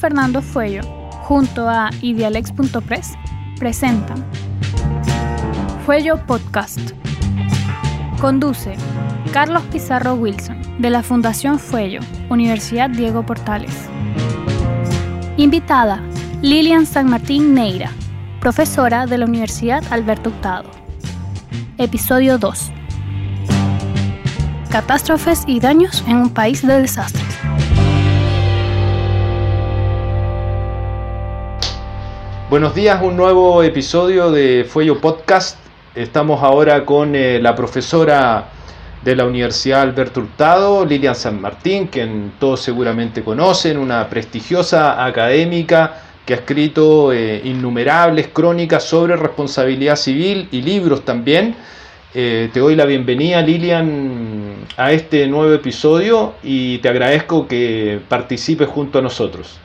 Fernando Fuello, junto a idealex.press, presentan Fuello Podcast. Conduce Carlos Pizarro Wilson, de la Fundación Fuello, Universidad Diego Portales. Invitada, Lilian San Martín Neira, profesora de la Universidad Alberto Hurtado. Episodio 2. Catástrofes y daños en un país de desastres. Buenos días, un nuevo episodio de Fuello Podcast. Estamos ahora con eh, la profesora de la Universidad Alberto Hurtado, Lilian San Martín, quien todos seguramente conocen, una prestigiosa académica que ha escrito eh, innumerables crónicas sobre responsabilidad civil y libros también. Eh, te doy la bienvenida, Lilian, a este nuevo episodio y te agradezco que participes junto a nosotros.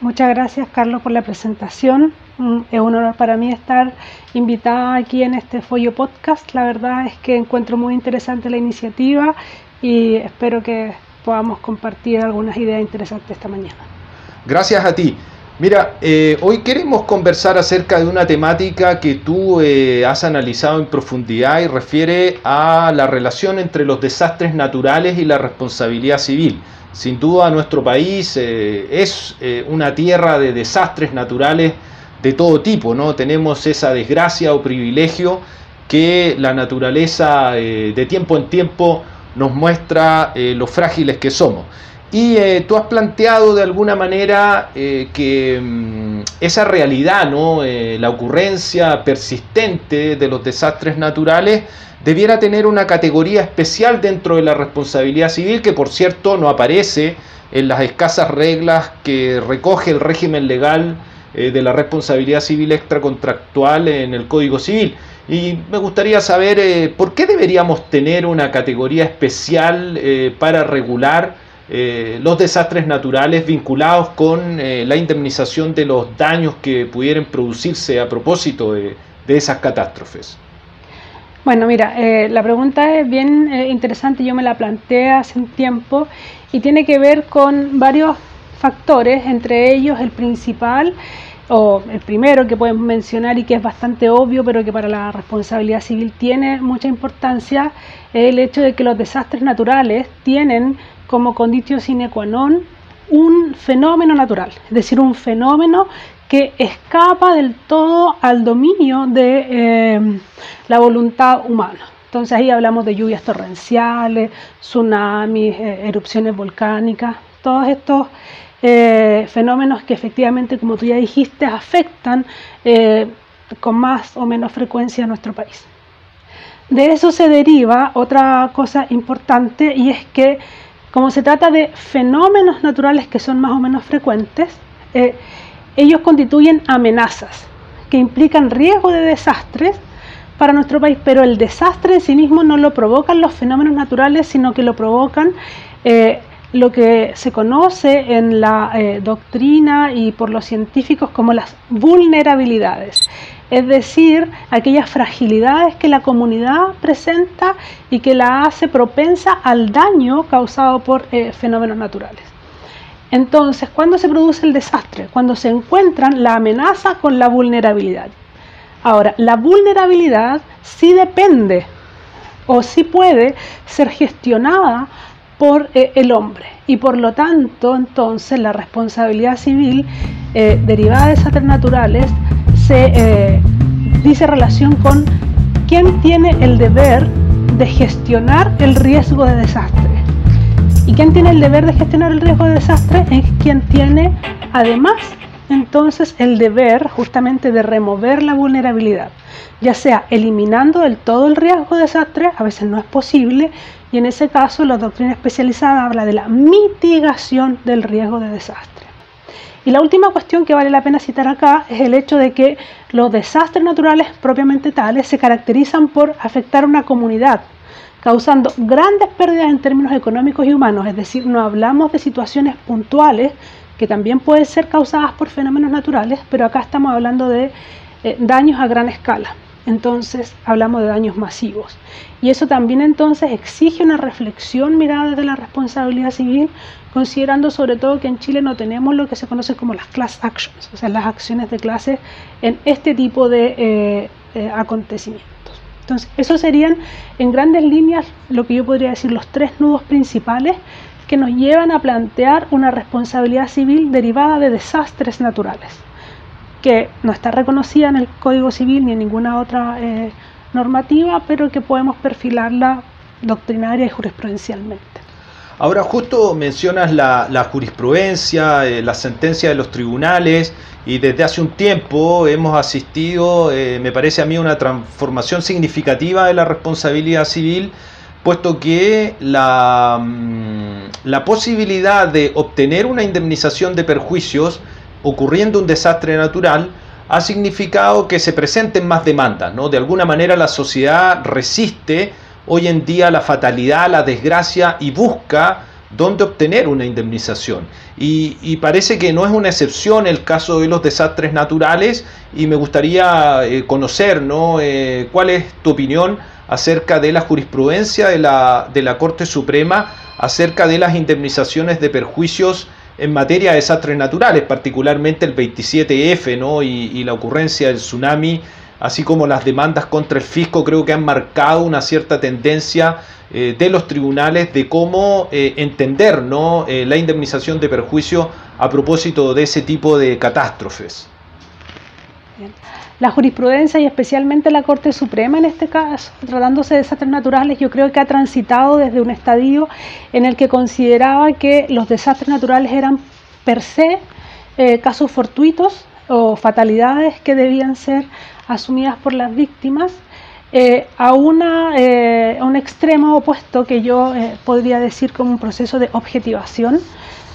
Muchas gracias Carlos por la presentación. Mm, es un honor para mí estar invitada aquí en este Follo Podcast. La verdad es que encuentro muy interesante la iniciativa y espero que podamos compartir algunas ideas interesantes esta mañana. Gracias a ti. Mira, eh, hoy queremos conversar acerca de una temática que tú eh, has analizado en profundidad y refiere a la relación entre los desastres naturales y la responsabilidad civil. Sin duda nuestro país eh, es eh, una tierra de desastres naturales de todo tipo, ¿no? Tenemos esa desgracia o privilegio que la naturaleza eh, de tiempo en tiempo nos muestra lo frágiles que somos. Y tú has planteado de alguna manera que mm, esa realidad, ¿no? la ocurrencia persistente de los desastres naturales, debiera tener una categoría especial dentro de la responsabilidad civil que por cierto no aparece en las escasas reglas que recoge el régimen legal eh, de la responsabilidad civil extracontractual en el Código Civil. Y me gustaría saber eh, por qué deberíamos tener una categoría especial eh, para regular los desastres naturales vinculados con la indemnización de los daños que pudieran producirse a propósito de esas catástrofes. Bueno, mira, eh, la pregunta es bien eh, interesante, yo me la planteé hace un tiempo y tiene que ver con varios factores, entre ellos el principal o el primero que podemos mencionar y que es bastante obvio, pero que para la responsabilidad civil tiene mucha importancia, es el hecho de que los desastres naturales tienen como condicio sine qua non un fenómeno natural, es decir, un fenómeno que escapa del todo al dominio de eh, la voluntad humana. Entonces ahí hablamos de lluvias torrenciales, tsunamis, eh, erupciones volcánicas, todos estos eh, fenómenos que efectivamente, como tú ya dijiste, afectan con más o menos frecuencia a nuestro país. De eso se deriva otra cosa importante y es que como se trata de fenómenos naturales que son más o menos frecuentes, ellos constituyen amenazas que implican riesgo de desastres para nuestro país, pero el desastre en sí mismo no lo provocan los fenómenos naturales, sino que lo provocan eh, lo que se conoce en la eh, doctrina y por los científicos como las vulnerabilidades, es decir, aquellas fragilidades que la comunidad presenta y que la hace propensa al daño causado por eh, fenómenos naturales. Entonces, ¿cuándo se produce el desastre? Cuando se encuentran la amenaza con la vulnerabilidad. Ahora, la vulnerabilidad sí depende o sí puede ser gestionada por eh, el hombre y por lo tanto entonces la responsabilidad civil eh, derivada de desastres naturales se eh, dice relación con quién tiene el deber de gestionar el riesgo de desastre. ¿Y quién tiene el deber de gestionar el riesgo de desastre? Es quien tiene además entonces el deber justamente de remover la vulnerabilidad, ya sea eliminando del todo el riesgo de desastre, a veces no es posible, y en ese caso la doctrina especializada habla de la mitigación del riesgo de desastre. Y la última cuestión que vale la pena citar acá es el hecho de que los desastres naturales propiamente tales se caracterizan por afectar a una comunidad, causando grandes pérdidas en términos económicos y humanos, es decir, no hablamos de situaciones puntuales que también pueden ser causadas por fenómenos naturales, pero acá estamos hablando de eh, daños a gran escala. Entonces hablamos de daños masivos. Y eso también entonces exige una reflexión mirada desde la responsabilidad civil considerando sobre todo que en Chile no tenemos lo que se conoce como las class actions, o sea, las acciones de clase en este tipo de eh, eh, acontecimientos. Entonces, esos serían en grandes líneas lo que yo podría decir los tres nudos principales que nos llevan a plantear una responsabilidad civil derivada de desastres naturales, que no está reconocida en el Código Civil ni en ninguna otra eh, normativa, pero que podemos perfilarla doctrinaria y jurisprudencialmente. Ahora justo mencionas la, jurisprudencia, eh, la sentencia de los tribunales y desde hace un tiempo hemos asistido, eh, me parece a mí, una transformación significativa de la responsabilidad civil, puesto que la, mm, la posibilidad de obtener una indemnización de perjuicios ocurriendo un desastre natural ha significado que se presenten más demandas, ¿no? De alguna manera la sociedad resiste hoy en día la fatalidad, la desgracia y busca dónde obtener una indemnización. Y, parece que no es una excepción el caso de los desastres naturales y me gustaría eh, conocer ¿no? Eh, cuál es tu opinión acerca de la jurisprudencia de la, de la Corte Suprema acerca de las indemnizaciones de perjuicios en materia de desastres naturales, particularmente el 27F ¿no? y, y la ocurrencia del tsunami así como las demandas contra el fisco, creo que han marcado una cierta tendencia eh, de los tribunales de cómo eh, entender ¿no? Eh, la indemnización de perjuicio a propósito de ese tipo de catástrofes. La jurisprudencia y especialmente la Corte Suprema en este caso, tratándose de desastres naturales, yo creo que ha transitado desde un estadio en el que consideraba que los desastres naturales eran per se casos fortuitos o fatalidades que debían ser asumidas por las víctimas eh, a, eh, un extremo opuesto que yo eh, podría decir como un proceso de objetivación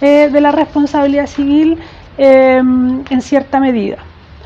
de la responsabilidad civil em, en cierta medida.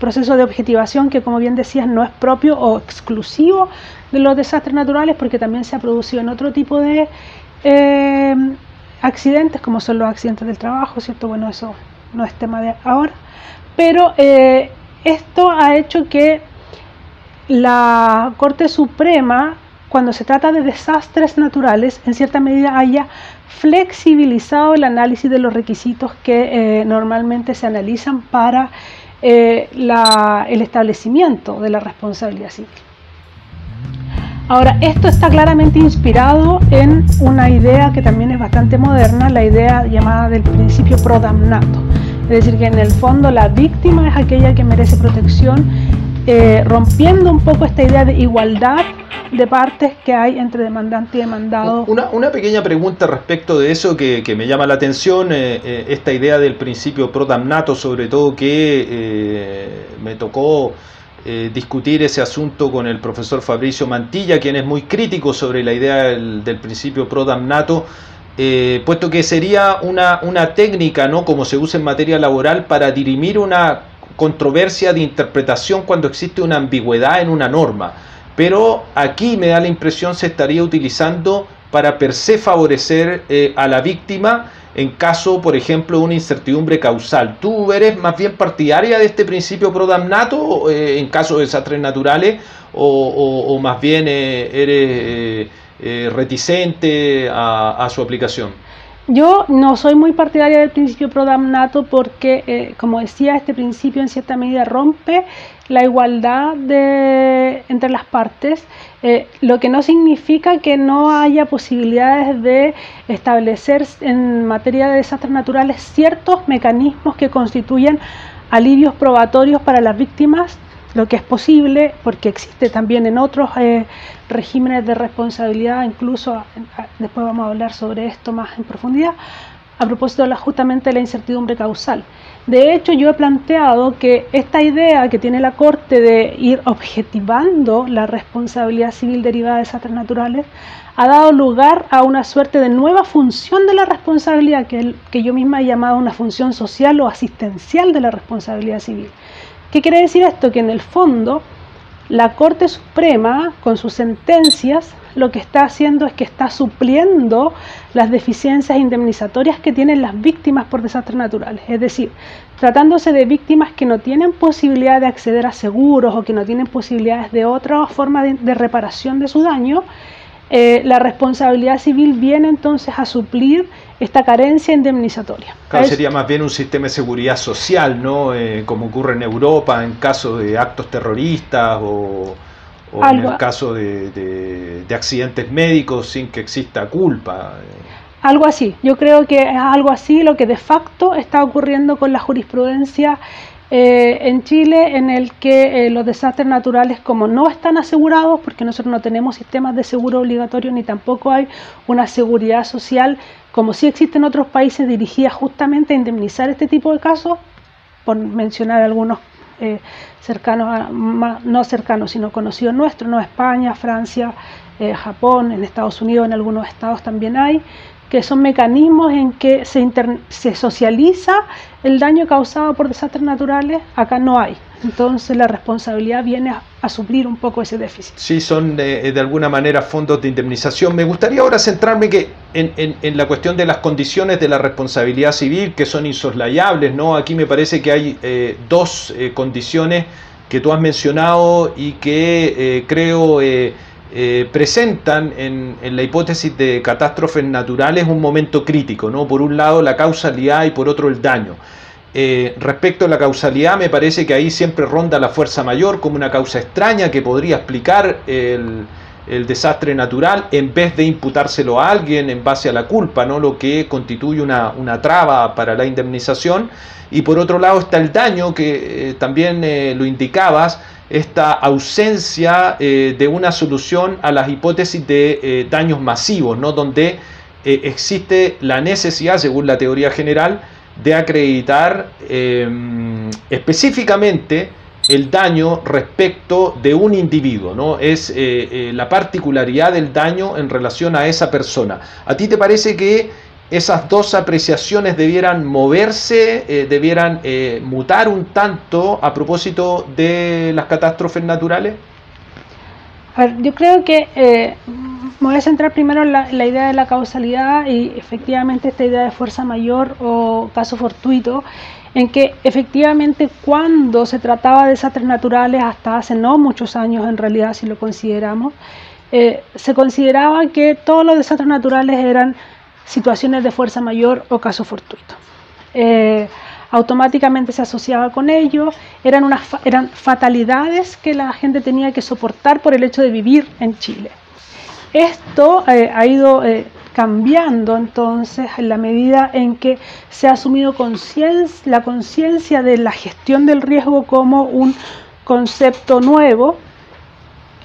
Proceso de objetivación que, como bien decías, no es propio o exclusivo de los desastres naturales porque también se ha producido en otro tipo de em, accidentes, como son los accidentes del trabajo, ¿cierto? Bueno, eso no es tema de ahora. Pero esto ha hecho que la Corte Suprema, cuando se trata de desastres naturales, en cierta medida haya flexibilizado el análisis de los requisitos que eh, normalmente se analizan para eh, el establecimiento de la responsabilidad civil. Ahora, esto está claramente inspirado en una idea que también es bastante moderna, la idea llamada del principio pro damnato. Es decir, que en el fondo la víctima es aquella que merece protección eh, rompiendo un poco esta idea de igualdad de partes que hay entre demandante y demandado. Una, pequeña pregunta respecto de eso que, me llama la atención, eh, eh, esta idea del principio pro damnato, sobre todo que me tocó discutir ese asunto con el profesor Fabricio Mantilla, quien es muy crítico sobre la idea del, principio pro damnato. puesto que sería una, una técnica, ¿no? como se usa en materia laboral, para dirimir una controversia de interpretación cuando existe una ambigüedad en una norma. Pero aquí me da la impresión se estaría utilizando para per se favorecer eh, a la víctima en caso, por ejemplo, de una incertidumbre causal. ¿Tú eres más bien partidaria de este principio pro damnato eh, en caso de desastres naturales o, más bien eh, eres reticente a su aplicación? Yo no soy muy partidaria del principio pro damnato porque, eh, como decía, este principio en cierta medida rompe la igualdad de, entre las partes, eh, lo que no significa que no haya posibilidades de establecer en materia de desastres naturales ciertos mecanismos que constituyen alivios probatorios para las víctimas lo que es posible, porque existe también en otros eh, regímenes de responsabilidad, incluso después vamos a hablar sobre esto más en profundidad, a propósito de la, justamente la incertidumbre causal. De hecho, yo he planteado que esta idea que tiene la Corte de ir objetivando la responsabilidad civil derivada de desastres naturales ha dado lugar a una suerte de nueva función de la responsabilidad, que, que yo misma he llamado una función social o asistencial de la responsabilidad civil ¿Qué quiere decir esto? Que en el fondo la Corte Suprema, con sus sentencias, lo que está haciendo es que está supliendo las deficiencias indemnizatorias que tienen las víctimas por desastres naturales. Es decir, tratándose de víctimas que no tienen posibilidad de acceder a seguros o que no tienen posibilidades de otra forma de, reparación de su daño, eh, la responsabilidad civil viene entonces a suplir esta carencia indemnizatoria. Claro, sería más bien un sistema de seguridad social, ¿no? Eh, como ocurre en Europa en caso de actos terroristas o, en el caso de, accidentes médicos sin que exista culpa. Algo así, yo creo que es algo así lo que de facto está ocurriendo con la jurisprudencia eh, en Chile en el que eh, los desastres naturales como no están asegurados, porque nosotros no tenemos sistemas de seguro obligatorio ni tampoco hay una seguridad social como sí existen otros países dirigidas justamente a indemnizar este tipo de casos, por mencionar algunos eh, cercanos, no cercanos, sino conocidos nuestros, no España, Francia, Japón, en Estados Unidos, en algunos estados también hay, que son mecanismos en que se, se socializa el daño causado por desastres naturales, acá no hay. Entonces la responsabilidad viene a, suplir un poco ese déficit. Sí, son de, alguna manera fondos de indemnización. Me gustaría ahora centrarme que en, la cuestión de las condiciones de la responsabilidad civil, que son insoslayables. ¿no? Aquí me parece que hay eh, dos eh, condiciones que tú has mencionado y que eh, creo eh, presentan en, la hipótesis de catástrofes naturales un momento crítico, ¿no? Por un lado la causalidad y por otro el daño. Eh, respecto a la causalidad, me parece que ahí siempre ronda la fuerza mayor como una causa extraña que podría explicar el, desastre natural en vez de imputárselo a alguien en base a la culpa, ¿no? lo que constituye una, traba para la indemnización. Y por otro lado está el daño, que eh, también lo indicabas, esta ausencia eh, de una solución a las hipótesis de eh, daños masivos, ¿no? donde eh, existe la necesidad, según la teoría general, de acreditar em, específicamente el daño respecto de un individuo, ¿no? Es la particularidad del daño en relación a esa persona. ¿A ti te parece que esas dos apreciaciones debieran moverse, eh, debieran eh, mutar un tanto a propósito de las catástrofes naturales? yo creo que eh, voy a centrar primero en la, idea de la causalidad y efectivamente esta idea de fuerza mayor o caso fortuito, en que efectivamente cuando se trataba de desastres naturales, hasta hace no muchos años en realidad si lo consideramos, se consideraba que todos los desastres naturales eran situaciones de fuerza mayor o caso fortuito. Eh, automáticamente se asociaba con ello, eran, unas, eran fatalidades que la gente tenía que soportar por el hecho de vivir en Chile. Esto eh, ha ido eh, cambiando entonces en la medida en que se ha asumido la conciencia de la gestión del riesgo como un concepto nuevo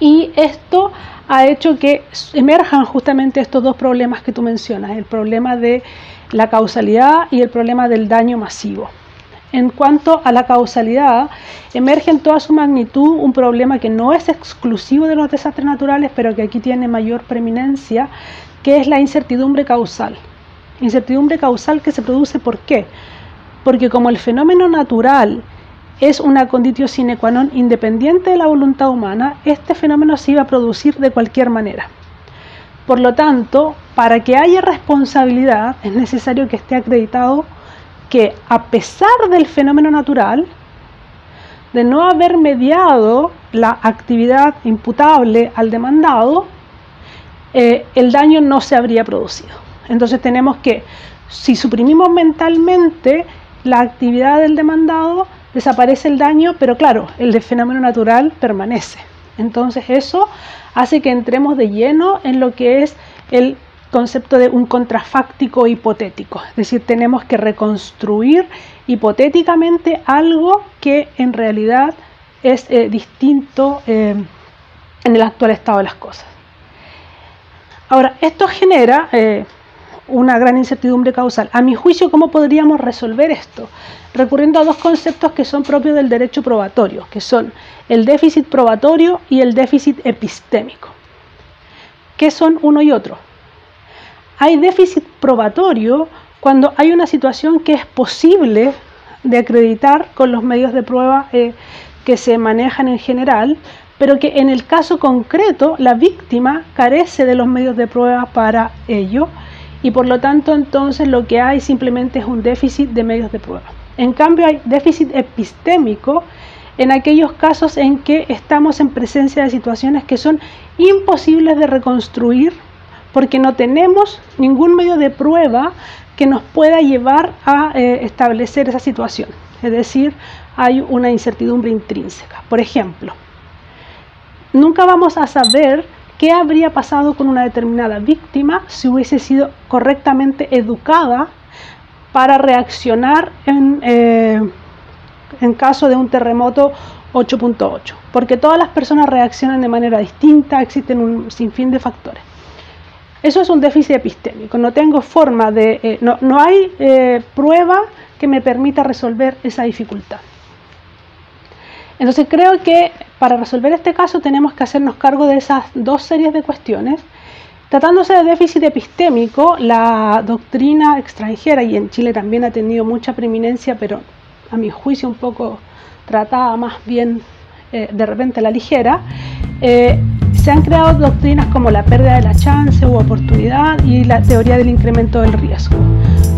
y esto ha hecho que emerjan justamente estos dos problemas que tú mencionas, el problema de la causalidad y el problema del daño masivo. En cuanto a la causalidad, emerge en toda su magnitud un problema que no es exclusivo de los desastres naturales, pero que aquí tiene mayor preeminencia, que es la incertidumbre causal. Incertidumbre causal que se produce ¿por qué? Porque como el fenómeno natural es una condición sine qua non independiente de la voluntad humana, este fenómeno se iba a producir de cualquier manera. Por lo tanto, para que haya responsabilidad es necesario que esté acreditado que a pesar del fenómeno natural, de no haber mediado la actividad imputable al demandado, eh, el daño no se habría producido. Entonces tenemos que, si suprimimos mentalmente la actividad del demandado, desaparece el daño, pero claro, el de fenómeno natural permanece. Entonces eso hace que entremos de lleno en lo que es el concepto de un contrafáctico hipotético, es decir, tenemos que reconstruir hipotéticamente algo que en realidad es eh, distinto eh, en el actual estado de las cosas. Ahora, esto genera eh, una gran incertidumbre causal. A mi juicio, ¿cómo podríamos resolver esto? Recurriendo a dos conceptos que son propios del derecho probatorio, que son el déficit probatorio y el déficit epistémico. ¿Qué son uno y otro? Hay déficit probatorio cuando hay una situación que es posible de acreditar con los medios de prueba eh, que se manejan en general, pero que en el caso concreto la víctima carece de los medios de prueba para ello y por lo tanto entonces lo que hay simplemente es un déficit de medios de prueba. En cambio hay déficit epistémico en aquellos casos en que estamos en presencia de situaciones que son imposibles de reconstruir porque no tenemos ningún medio de prueba que nos pueda llevar a eh, establecer esa situación. Es decir, hay una incertidumbre intrínseca. Por ejemplo, nunca vamos a saber qué habría pasado con una determinada víctima si hubiese sido correctamente educada para reaccionar en, eh, en caso de un terremoto 8.8, porque todas las personas reaccionan de manera distinta, existen un sinfín de factores. Eso es un déficit epistémico, no tengo forma de, eh, no, no, hay eh, prueba que me permita resolver esa dificultad. Entonces creo que para resolver este caso tenemos que hacernos cargo de esas dos series de cuestiones. Tratándose de déficit epistémico, la doctrina extranjera, y en Chile también ha tenido mucha preeminencia, pero a mi juicio un poco tratada más bien eh, de repente a la ligera, eh, se han creado doctrinas como la pérdida de la chance u oportunidad y la teoría del incremento del riesgo,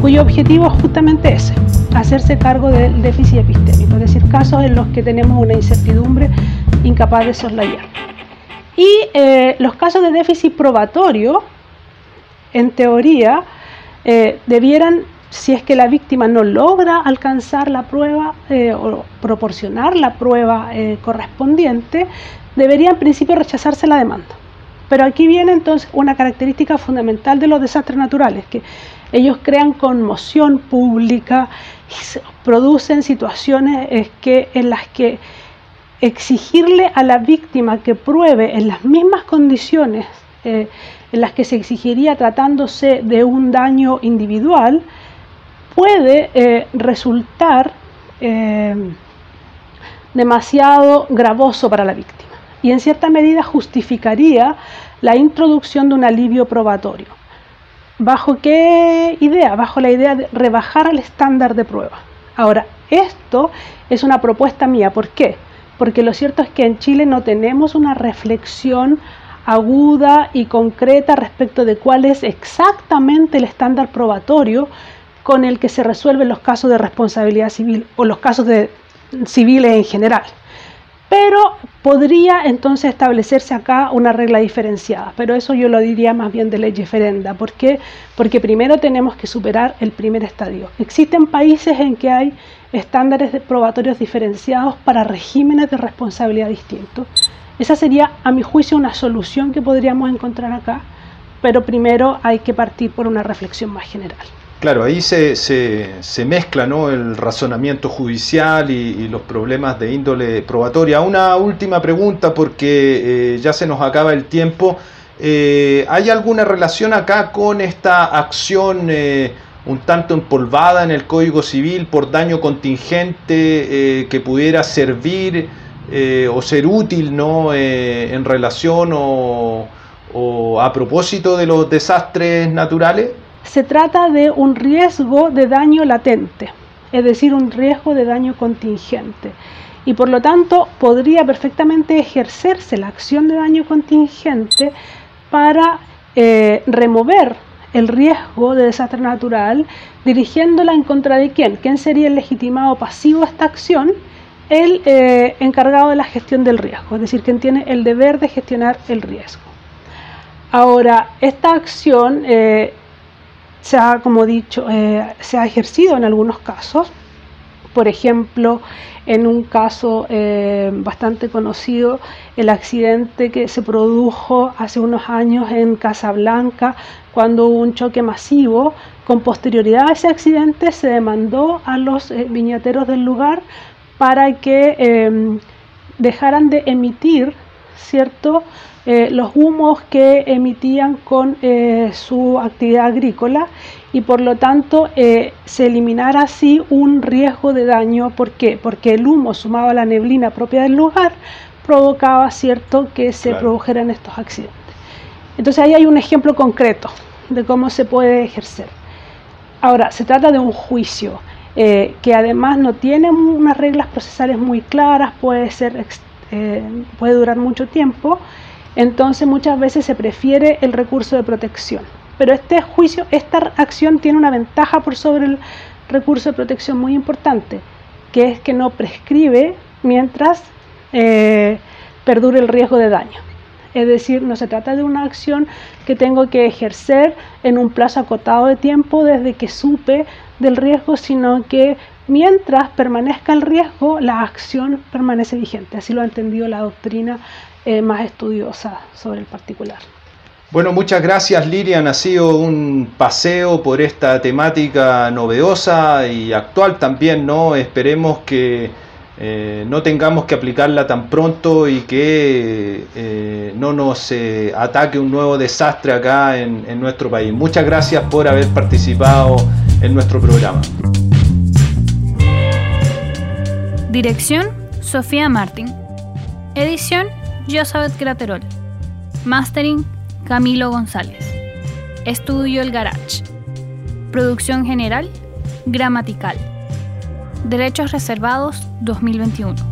cuyo objetivo es justamente ese, hacerse cargo del déficit epistémico, es decir, casos en los que tenemos una incertidumbre incapaz de soslayar. Y eh, los casos de déficit probatorio, en teoría, eh, debieran, si es que la víctima no logra alcanzar la prueba eh, o proporcionar la prueba correspondiente, debería en principio rechazarse la demanda. Pero aquí viene entonces una característica fundamental de los desastres naturales, que ellos crean conmoción pública, producen situaciones que, en las que exigirle a la víctima que pruebe en las mismas condiciones eh, en las que se exigiría tratándose de un daño individual, puede eh, resultar eh, demasiado gravoso para la víctima y en cierta medida justificaría la introducción de un alivio probatorio. ¿Bajo qué idea? Bajo la idea de rebajar el estándar de prueba. Ahora, esto es una propuesta mía. ¿Por qué? Porque lo cierto es que en Chile no tenemos una reflexión aguda y concreta respecto de cuál es exactamente el estándar probatorio con el que se resuelven los casos de responsabilidad civil o los casos de civiles en general pero podría entonces establecerse acá una regla diferenciada, pero eso yo lo diría más bien de ley referenda. ¿Por qué? Porque primero tenemos que superar el primer estadio. Existen países en que hay estándares probatorios diferenciados para regímenes de responsabilidad distintos. Esa sería, a mi juicio, una solución que podríamos encontrar acá, pero primero hay que partir por una reflexión más general. Claro, ahí se, se, mezcla ¿no? el razonamiento judicial y, los problemas de índole probatoria. Una última pregunta porque eh, ya se nos acaba el tiempo. Eh, ¿Hay alguna relación acá con esta acción eh, un tanto empolvada en el Código Civil por daño contingente que pudiera servir o ser útil ¿no? en relación o, o a propósito de los desastres naturales? Se trata de un riesgo de daño latente, es decir, un riesgo de daño contingente. Y por lo tanto podría perfectamente ejercerse la acción de daño contingente para eh, remover el riesgo de desastre natural, dirigiéndola en contra de quién. ¿Quién sería el legitimado pasivo a esta acción? El eh, encargado de la gestión del riesgo, es decir, quien tiene el deber de gestionar el riesgo. Ahora, esta acción eh, se ha, como dicho, eh, se ha ejercido en algunos casos. Por ejemplo, en un caso eh, bastante conocido, el accidente que se produjo hace unos años en Casablanca, cuando hubo un choque masivo. Con posterioridad a ese accidente se demandó a los eh, viñateros del lugar para que dejaran de emitir, ¿cierto?, eh, los humos que emitían con eh, su actividad agrícola y por lo tanto eh, se eliminara así un riesgo de daño. ¿Por qué? Porque el humo sumado a la neblina propia del lugar provocaba cierto que se produjeran estos accidentes. Entonces ahí hay un ejemplo concreto de cómo se puede ejercer. Ahora, se trata de un juicio que además no tiene unas reglas procesales muy claras, puede, ser, puede durar mucho tiempo entonces muchas veces se prefiere el recurso de protección. Pero este juicio, esta acción tiene una ventaja por sobre el recurso de protección muy importante, que es que no prescribe mientras eh, perdure el riesgo de daño. Es decir, no se trata de una acción que tengo que ejercer en un plazo acotado de tiempo desde que supe del riesgo, sino que mientras permanezca el riesgo, la acción permanece vigente. Así lo ha entendido la doctrina eh, más estudiosa sobre el particular. Bueno, muchas gracias Lilian. Ha sido un paseo por esta temática novedosa y actual también, ¿no? Esperemos que eh, no tengamos que aplicarla tan pronto y que eh, no nos ataque un nuevo desastre acá en nuestro país. Muchas gracias por haber participado en nuestro programa. Dirección Sofía Martín. Edición Josabeth Graterol. Mastering Camilo González. Estudio El Garage. Producción general Gramatical. Derechos Reservados 2021.